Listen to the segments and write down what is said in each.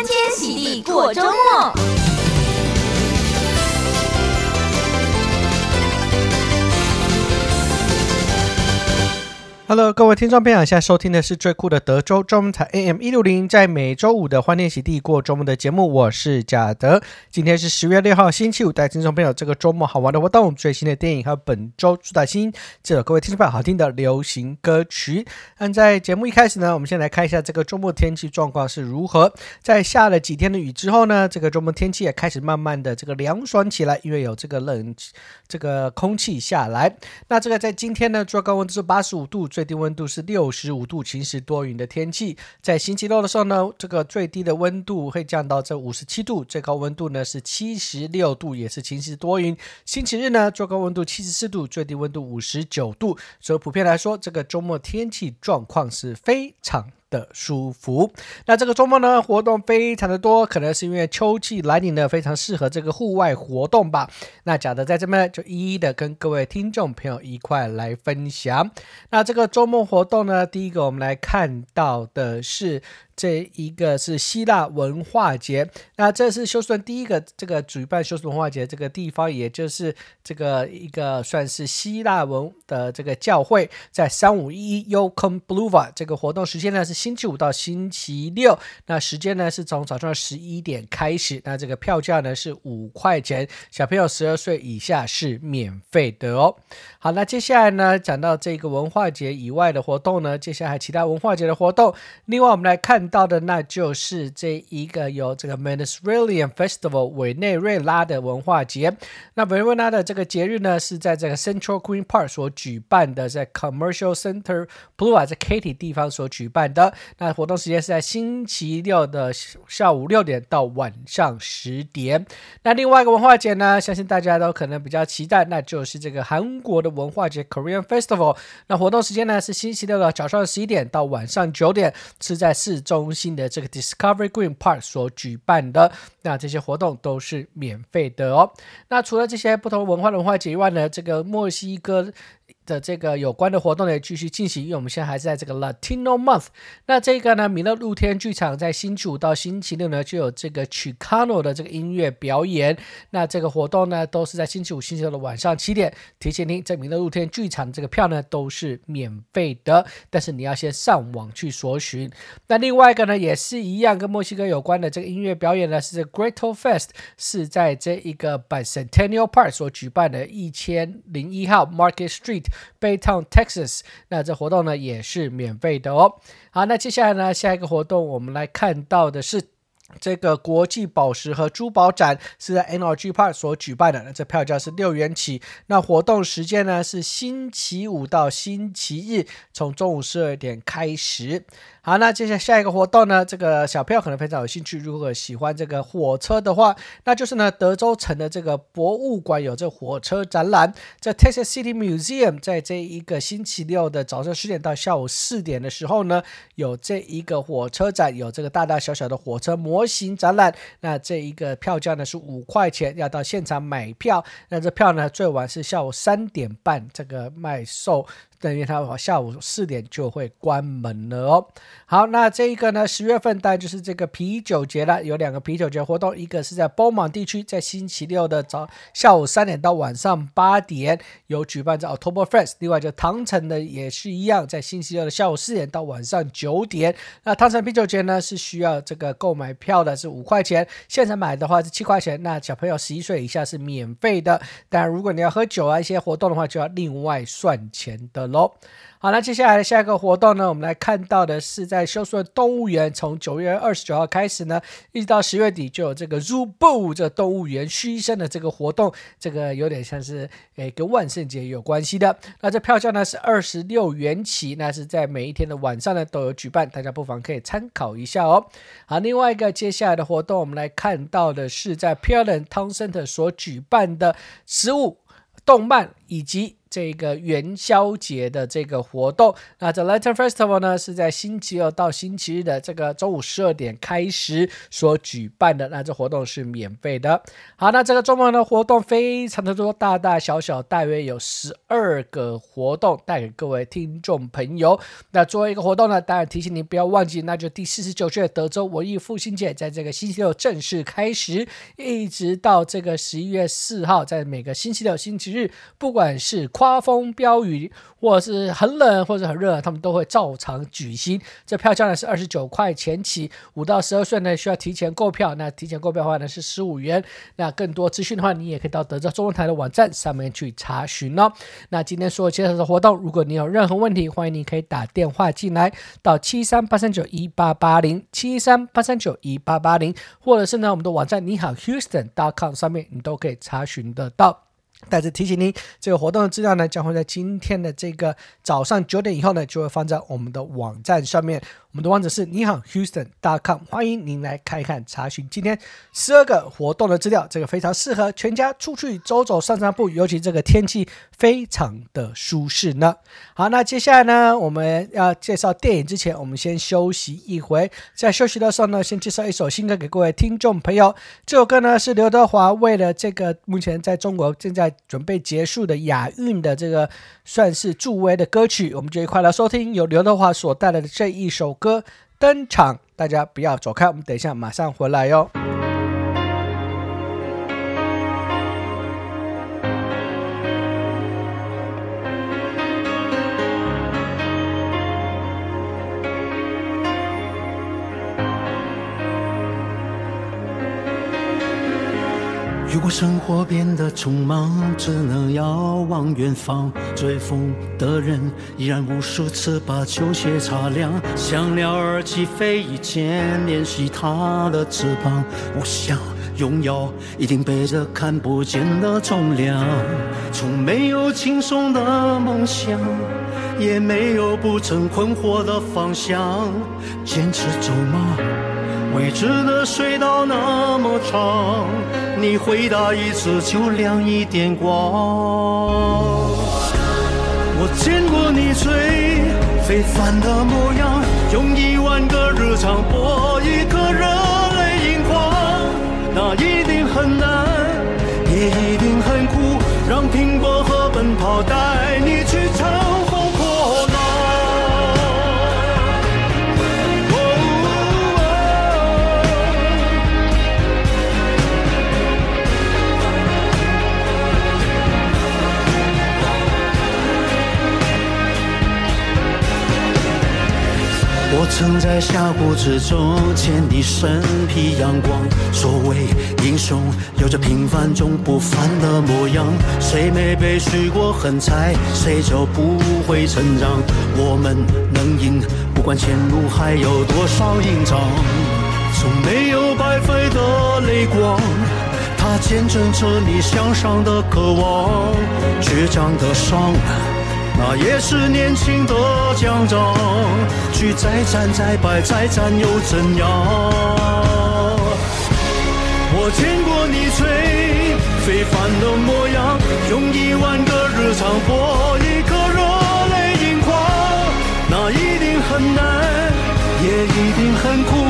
欢天喜地过周末。Hello，各位听众朋友，现在收听的是最酷的德州中文台 AM 一六零，在每周五的欢天喜地过周末的节目，我是贾德。今天是十月六号，星期五，带听众朋友这个周末好玩的活动、最新的电影还有本周主打新，这首各位听众朋友好听的流行歌曲。那在节目一开始呢，我们先来看一下这个周末天气状况是如何。在下了几天的雨之后呢，这个周末天气也开始慢慢的这个凉爽起来，因为有这个冷这个空气下来。那这个在今天呢，最高温度是八十五度。最最低温度是六十五度，晴时多云的天气。在星期六的时候呢，这个最低的温度会降到这五十七度，最高温度呢是七十六度，也是晴时多云。星期日呢，最高温度七十四度，最低温度五十九度。所以普遍来说，这个周末天气状况是非常的舒服。那这个周末呢，活动非常的多，可能是因为秋季来临呢，非常适合这个户外活动吧。那贾德在这边就一一的跟各位听众朋友一块来分享。那这个周末活动呢，第一个我们来看到的是。这一个是希腊文化节，那这是休斯顿第一个这个举办休斯顿文化节这个地方，也就是这个一个算是希腊文的这个教会，在三五一 y o k o m b l u v a 这个活动时间呢是星期五到星期六，那时间呢是从早上十一点开始，那这个票价呢是五块钱，小朋友十二岁以下是免费的哦。好，那接下来呢讲到这个文化节以外的活动呢，接下来其他文化节的活动，另外我们来看。到的那就是这一个有这个 Mediterranean Festival 委内瑞拉的文化节。那委内瑞拉的这个节日呢，是在这个 Central Green Park 所举办的，在 Commercial Center Boulevard 在 Katy 地方所举办的。那活动时间是在星期六的下午六点到晚上十点。那另外一个文化节呢，相信大家都可能比较期待，那就是这个韩国的文化节 Korean Festival。那活动时间呢是星期六的早上十一点到晚上九点，是在四周。中心的这个 Discovery Green Park 所举办的，那这些活动都是免费的哦。那除了这些不同文化的文化节以外呢，这个墨西哥。的这个有关的活动呢，继续进行，因为我们现在还是在这个 Latino Month。那这个呢，米勒露天剧场在星期五到星期六呢，就有这个 Chicano 的这个音乐表演。那这个活动呢，都是在星期五、星期六的晚上七点。提醒您，这米勒露天剧场这个票呢，都是免费的，但是你要先上网去索寻。那另外一个呢，也是一样，跟墨西哥有关的这个音乐表演呢，是 Greato Fest，是在这一个 Bicentennial Park 所举办的，一千零一号 Market Street。Baytown, Texas，那这活动呢也是免费的哦。好，那接下来呢，下一个活动我们来看到的是这个国际宝石和珠宝展，是在 NRG Park 所举办的。那这票价是六元起，那活动时间呢是星期五到星期日，从中午十二点开始。好，那接下下一个活动呢，这个小朋友可能非常有兴趣。如果喜欢这个火车的话，那就是呢，德州城的这个博物馆有这火车展览，在 Texas City Museum，在这一个星期六的早上十点到下午四点的时候呢，有这一个火车展，有这个大大小小的火车模模型展览。那这一个票价呢是五块钱，要到现场买票。那这票呢最晚是下午三点半这个卖售。等于它下午四点就会关门了哦。好，那这一个呢，十月份当然就是这个啤酒节了，有两个啤酒节活动，一个是在波芒地区，在星期六的早下午三点到晚上八点有举办这 Oktoberfest，另外就唐城的也是一样，在星期六的下午四点到晚上九点。那唐城啤酒节呢是需要这个购买票的，是五块钱，现场买的话是七块钱。那小朋友十一岁以下是免费的，当然如果你要喝酒啊一些活动的话，就要另外算钱的。喽，好，那接下来的下一个活动呢，我们来看到的是在休斯顿动物园，从九月二十九号开始呢，一直到十月底就有这个 Zoo Boo 这动物园嘘声的这个活动，这个有点像是诶跟万圣节有关系的。那这票价呢是二十六元起，那是在每一天的晚上呢都有举办，大家不妨可以参考一下哦。好，另外一个接下来的活动，我们来看到的是在 p e r l a n Town Center 所举办的食物、动漫以及这个元宵节的这个活动。那这 Lantern Festival 呢，是在星期二到星期日的这个中午十二点开始所举办的。那这活动是免费的。好，那这个周末的活动非常的多，大大小小大约有十二个活动带给各位听众朋友。那作为一个活动呢，当然提醒您不要忘记，那就第四十九届德州文艺复兴节在这个星期六正式开始，一直到这个十一月四号，在每个星期六、星期日，不管是刮风飙雨，或者是很冷或者很热，他们都会照常举行。这票价呢是二十九块钱起，五到十二岁呢需要提前购票。那提前购票的话呢是十五元。那更多资讯的话，你也可以到德州中文台的网站上面去查询哦。那今天所有介绍的活动，如果你有任何问题，欢迎你可以打电话进来到七三八三九一八八零七三八三九一八八零，或者是呢我们的网站你好 Houston.com 上面你都可以查询得到。再次提醒您，这个活动的资料呢，将会在今天的这个早上九点以后呢，就会放在我们的网站上面。我们的网址是你好 Houston.com，欢迎您来看一看查询今天十二个活动的资料，这个非常适合全家出去走走、散散步，尤其这个天气非常的舒适呢。好，那接下来呢，我们要介绍电影之前，我们先休息一回。在休息的时候呢，先介绍一首新歌给各位听众朋友。这首歌呢是刘德华为了这个目前在中国正在准备结束的亚运的这个算是助威的歌曲，我们就一块来收听由刘德华所带来的这一首。歌登场，大家不要走开，我们等一下马上回来哟。如果生活变得匆忙，只能遥望远方。追风的人依然无数次把球鞋擦亮，像鸟儿起飞以前练习它的翅膀。我想拥有一定背着看不见的重量，从没有轻松的梦想，也没有不曾困惑的方向。坚持走吗？未知的隧道那么长，你回答一次就亮一点光。我见过你最非凡的模样，用一万个日常搏一颗热泪盈眶，那一定很难，也一定很苦，让拼搏和奔跑带曾在峡谷之中见你身披阳光，所谓英雄有着平凡中不凡的模样。谁没被许过狠柴，谁就不会成长。我们能赢，不管前路还有多少硬仗。从没有白费的泪光，它见证着你向上的渴望。倔强的伤。那也是年轻的奖章，去再战再败再战又怎样？我见过你最非凡的模样，用一万个日常搏一颗热泪盈眶。那一定很难，也一定很苦，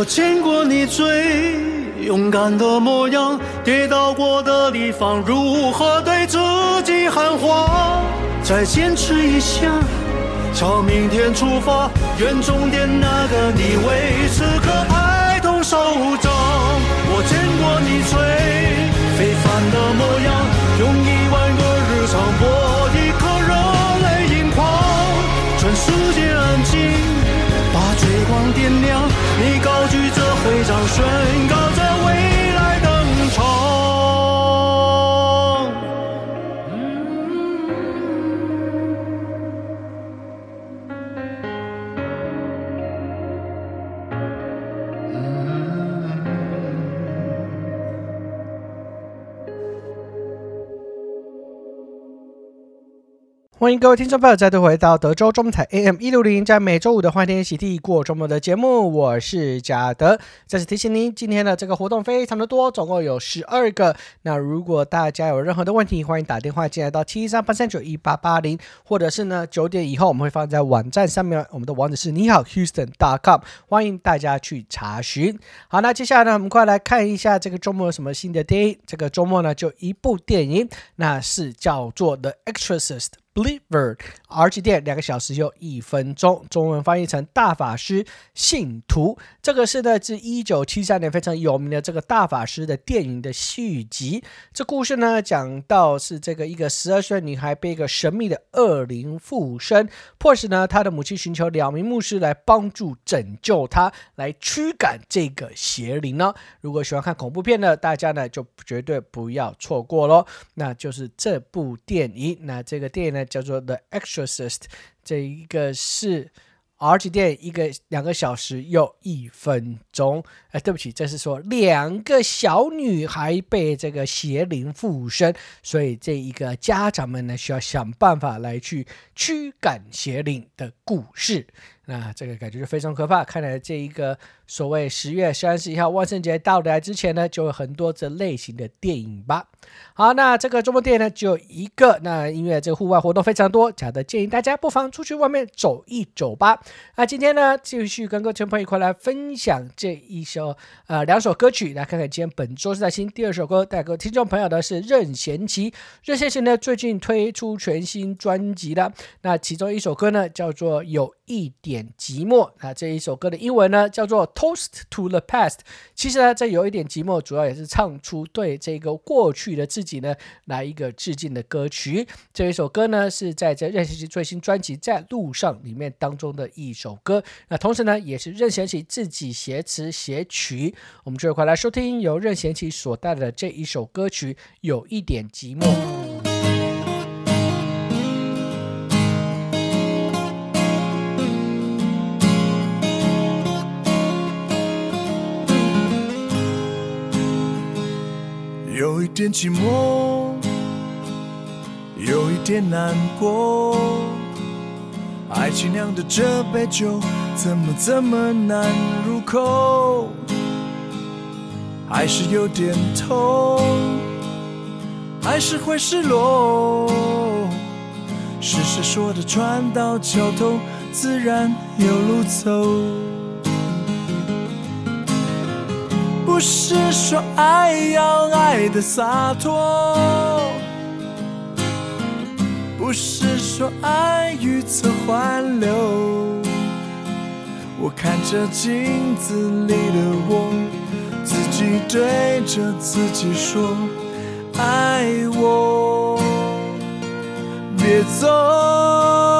我见过你最勇敢的模样，跌倒过的地方如何对自己喊话？再坚持一下，朝明天出发，愿终点那个你为此刻拍动手掌。我见过你最非凡的模样，欢迎各位听众朋友再度回到德州中彩 AM 一六零，在每周五的欢天喜地过周末的节目，我是贾德。再次提醒您，今天的这个活动非常的多，总共有十二个。那如果大家有任何的问题，欢迎打电话进来到七三八三九一八八零，或者是呢九点以后我们会放在网站上面，我们的网址是你好 Houston.com，欢迎大家去查询。好，那接下来呢，我们快来看一下这个周末有什么新的电影。这个周末呢，就一部电影，那是叫做《The Exorcist》。Believer R 级电两个小时又一分钟，中文翻译成大法师信徒。这个是呢自一九七三年非常有名的这个大法师的电影的续集。这故事呢讲到是这个一个十二岁女孩被一个神秘的恶灵附身，迫使呢她的母亲寻求两名牧师来帮助拯救她，来驱赶这个邪灵呢。如果喜欢看恐怖片的大家呢就绝对不要错过喽。那就是这部电影，那这个电影呢。叫做《The Exorcist》，这一个是 R G 电影，一个两个小时又一分钟。哎，对不起，这是说两个小女孩被这个邪灵附身，所以这一个家长们呢需要想办法来去驱赶邪灵的故事。那这个感觉就非常可怕。看来这一个所谓十月三十一号万圣节到来之前呢，就有很多这类型的电影吧。好，那这个周末电影呢只有一个。那因为这个户外活动非常多，假的建议大家不妨出去外面走一走吧。那今天呢继续跟各位朋友一块来分享这一首呃两首歌曲，来看看今天本周是在新第二首歌带给听众朋友的是任贤齐。任贤齐呢最近推出全新专辑了，那其中一首歌呢叫做有一点寂寞，那这一首歌的英文呢叫做《Toast to the Past》。其实呢，这有一点寂寞，主要也是唱出对这个过去的自己呢来一个致敬的歌曲。这一首歌呢是在这任贤齐最新专辑《在路上》里面当中的一首歌。那同时呢，也是任贤齐自己写词写曲。我们就快来收听由任贤齐所带的这一首歌曲《有一点寂寞》。有点寂寞，有一点难过，爱情酿的这杯酒，怎么这么难入口？还是有点痛，还是会失落。是谁说的船到桥头自然有路走？不是说爱要爱的洒脱，不是说爱欲测还留。我看着镜子里的我，自己对着自己说：爱我，别走。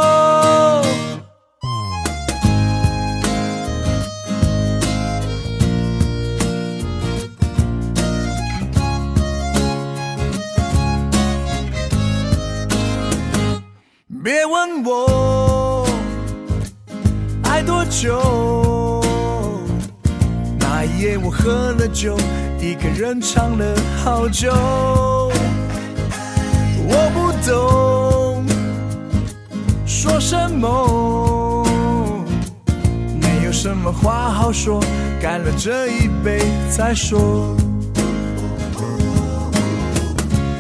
了酒，一个人唱了好久。我不懂说什么，没有什么话好说，干了这一杯再说。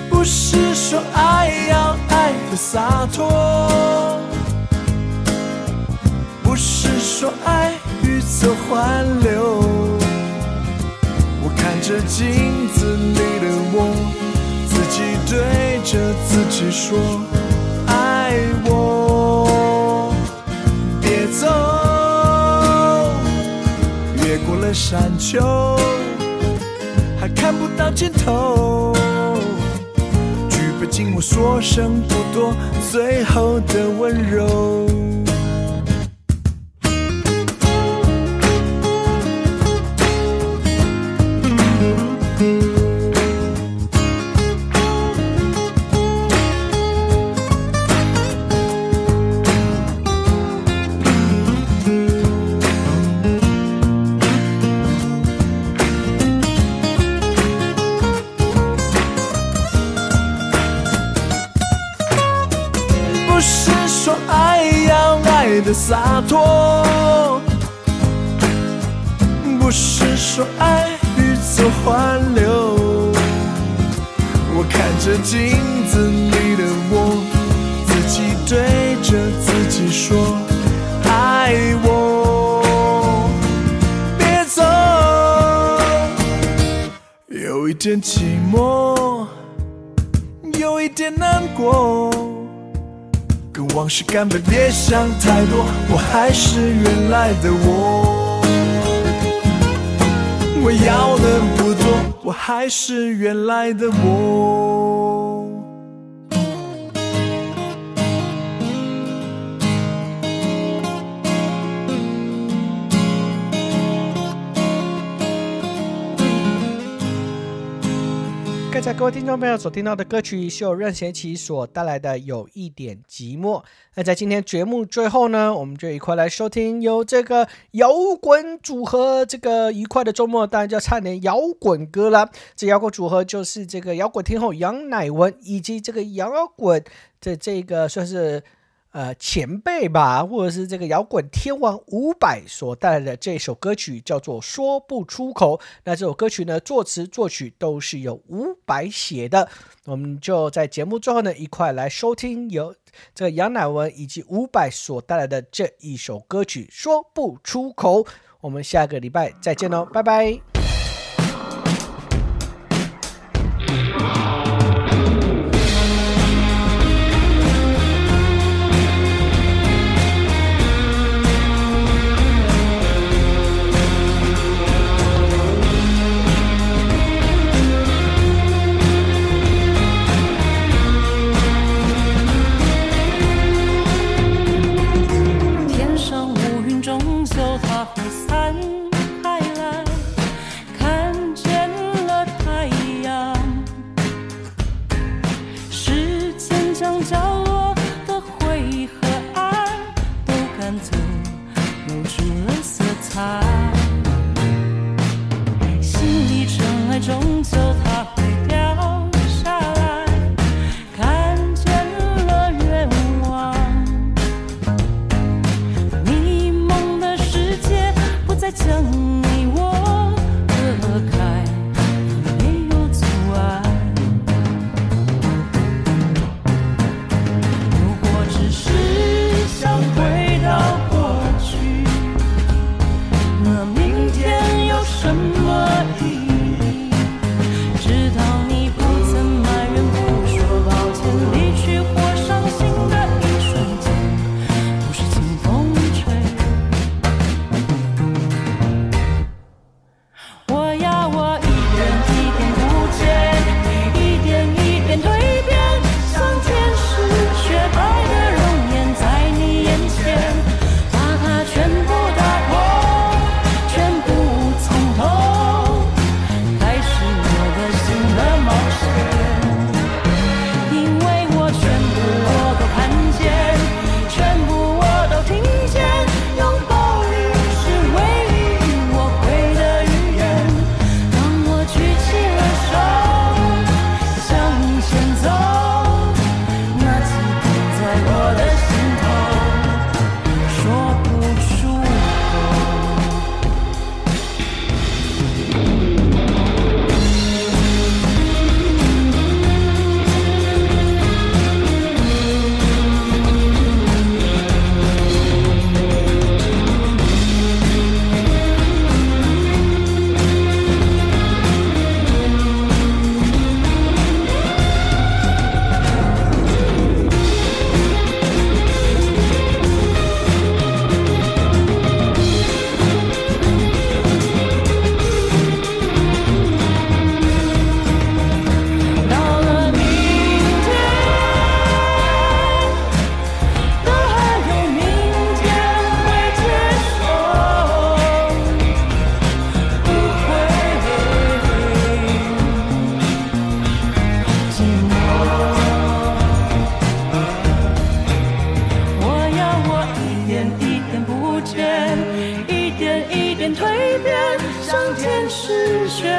不是说爱要爱的洒脱，不是说爱欲走还留。看着镜子里的我，自己对着自己说：爱我，别走。越过了山丘，还看不到尽头。举杯敬我说声不多，最后的温柔。不是说爱要爱的洒脱点寂寞，有一点难过，跟往事干杯，别想太多，我还是原来的我。我要的不多，我还是原来的我。各位听众朋友所听到的歌曲是由任贤齐所带来的《有一点寂寞》。那在今天节目最后呢，我们就一块来收听由这个摇滚组合这个愉快的周末，当然就要唱点摇滚歌啦。这摇滚组合就是这个摇滚天后杨乃文以及这个摇滚的这个算是。呃，前辈吧，或者是这个摇滚天王伍佰所带来的这首歌曲叫做《说不出口》。那这首歌曲呢，作词作曲都是由伍佰写的。我们就在节目最后呢，一块来收听由这个杨乃文以及伍佰所带来的这一首歌曲《说不出口》。我们下个礼拜再见喽，拜拜。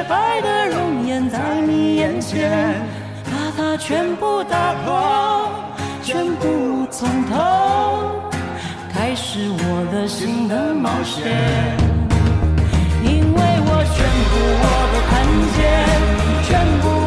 白的容颜在你眼前把它全部打破全部从头开始我的新的冒险。因为我全部我都看见全部